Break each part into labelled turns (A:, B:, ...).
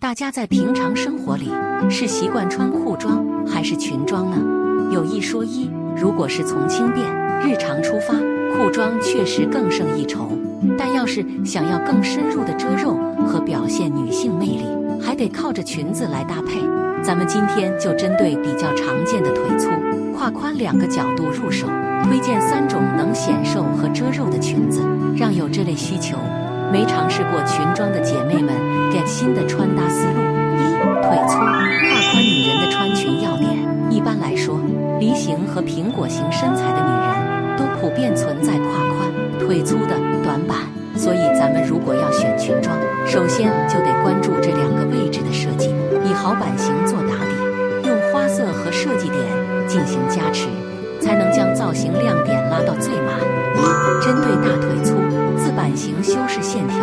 A: 大家在平常生活里是习惯穿裤装还是裙装呢？有一说一，如果是从轻便日常出发，裤装确实更胜一筹。但要是想要更深入的遮肉和表现女性魅力，还得靠着裙子来搭配。咱们今天就针对比较常见的腿粗、胯宽两个角度入手，推荐三种能显瘦和遮肉的裙子，让有这类需求。没尝试过裙装的姐妹们，get 新的穿搭思路。一腿粗胯宽女人的穿裙要点。一般来说，梨形和苹果型身材的女人都普遍存在胯宽、腿粗的短板。所以咱们如果要选裙装，首先就得关注这两个位置的设计，以好版型做打底，用花色和设计点进行加持，才能将造型亮点拉到最满。一针对大腿粗。版型修饰线条，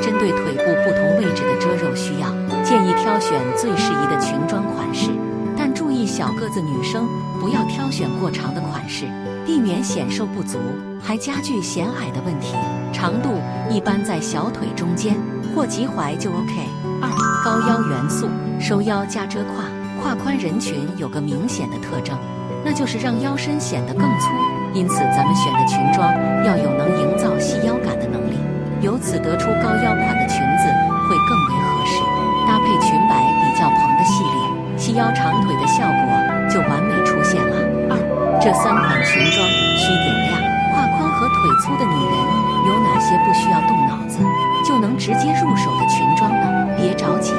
A: 针对腿部不同位置的遮肉需要，建议挑选最适宜的裙装款式。但注意小个子女生不要挑选过长的款式，避免显瘦不足，还加剧显矮的问题。长度一般在小腿中间或及踝就 OK。二高腰元素，收腰加遮胯。胯宽人群有个明显的特征，那就是让腰身显得更粗。因此，咱们选的裙装要有能营造细腰感的能力，由此得出高腰款的裙子会更为合适，搭配裙摆比较蓬的系列，细腰长腿的效果就完美出现了。二，这三款裙装需点亮。胯宽和腿粗的女人有哪些不需要动脑子就能直接入手的裙装呢？别着急，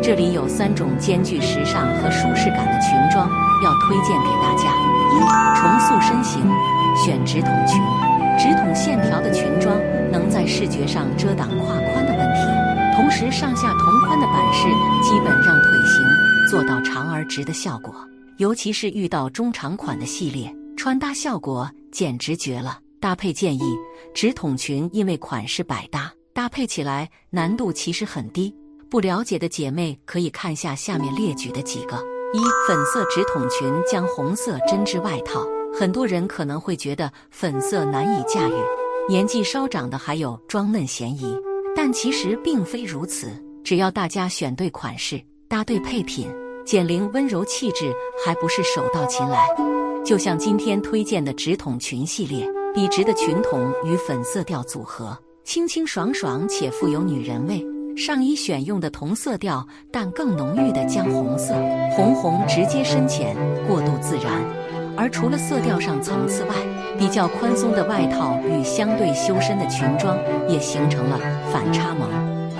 A: 这里有三种兼具时尚和舒适感的裙装要推荐给大家。一，重塑身形。选直筒裙，直筒线条的裙装能在视觉上遮挡胯宽的问题，同时上下同宽的版式基本让腿型做到长而直的效果。尤其是遇到中长款的系列，穿搭效果简直绝了。搭配建议：直筒裙因为款式百搭，搭配起来难度其实很低。不了解的姐妹可以看下下面列举的几个：一、粉色直筒裙将红色针织外套。很多人可能会觉得粉色难以驾驭，年纪稍长的还有装嫩嫌疑，但其实并非如此。只要大家选对款式，搭对配品，减龄温柔气质还不是手到擒来。就像今天推荐的直筒裙系列，笔直的裙筒与粉色调组合，清清爽爽且富有女人味。上衣选用的同色调，但更浓郁的姜红色，红红直接深浅，过渡自然。而除了色调上层次外，比较宽松的外套与相对修身的裙装也形成了反差萌。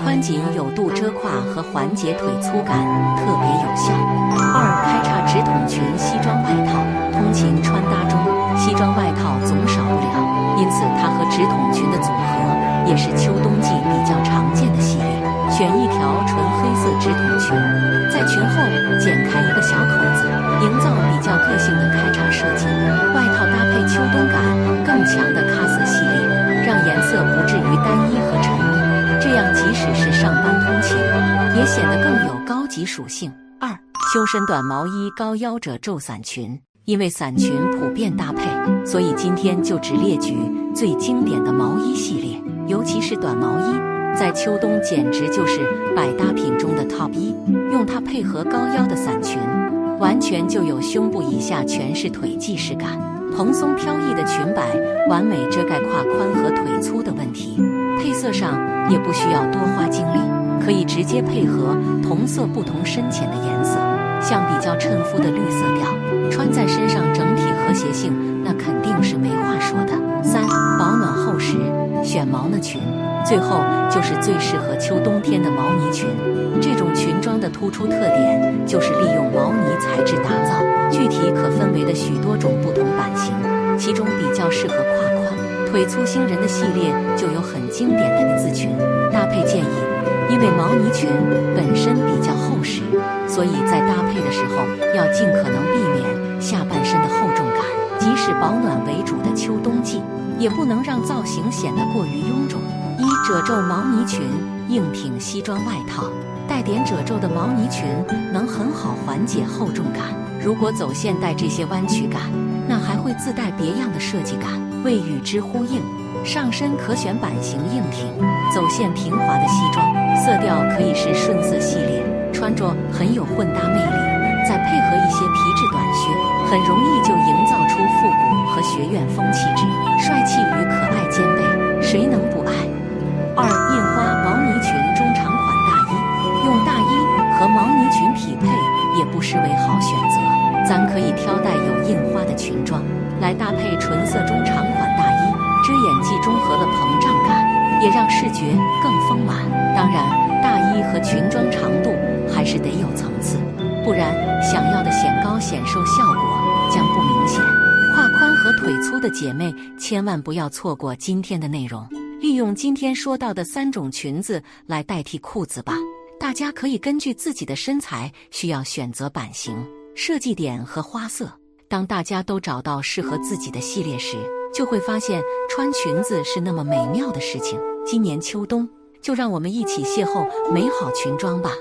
A: 宽紧有度遮胯和缓解腿粗感特别有效。二开叉直筒裙西装外套，通勤穿搭中西装外套总少不了，因此它和直筒裙的组合也是秋冬季比较常见的系列。选一条纯黑色直筒裙，在裙后剪开一个小口子，营造比较个性的开叉设计。外套搭配秋冬感更强的咖色系列，让颜色不至于单一和沉闷，这样即使是上班通勤，也显得更有高级属性。二修身短毛衣高腰褶皱伞裙，因为伞裙普遍搭配，所以今天就只列举最经典的毛衣系列，尤其是短毛衣。在秋冬简直就是百搭品中的 top 一，用它配合高腰的伞裙，完全就有胸部以下全是腿既视感。蓬松飘逸的裙摆，完美遮盖胯宽和腿粗的问题。配色上也不需要多花精力，可以直接配合同色不同深浅的颜色，像比较衬肤的绿色调，穿在身上整体和谐性那肯定是没话说的。卷，毛呢裙。最后就是最适合秋冬天的毛呢裙，这种裙装的突出特点就是利用毛呢材质打造，具体可分为的许多种不同版型，其中比较适合胯宽、腿粗星人的系列就有很经典的呢字裙。搭配建议，因为毛呢裙本身比较厚实，所以在搭配的时候要尽可能避免下半身的厚重感，即使保暖为主的秋冬季，也不能让造型显得过于臃肿。一褶皱毛呢裙，硬挺西装外套，带点褶皱的毛呢裙能很好缓解厚重感。如果走现代这些弯曲感，那还会自带别样的设计感，为与之呼应。上身可选版型硬挺、走线平滑的西装，色调可以是顺色系列。穿着很有混搭魅力，再配合一些皮质短靴，很容易就营造出复古和学院风气质，帅气与可爱兼备，谁能不爱？二印花毛呢裙中长款大衣，用大衣和毛呢裙匹配也不失为好选择。咱可以挑带有印花的裙装来搭配纯色中长款大衣，遮掩既中和了膨胀感，也让视觉更丰满。当然，大衣和裙装长度还是得有层次，不然想要的显高显瘦效果将不明显。胯宽和腿粗的姐妹千万不要错过今天的内容。利用今天说到的三种裙子来代替裤子吧。大家可以根据自己的身材需要选择版型、设计点和花色。当大家都找到适合自己的系列时，就会发现穿裙子是那么美妙的事情。今年秋冬，就让我们一起邂逅美好裙装吧。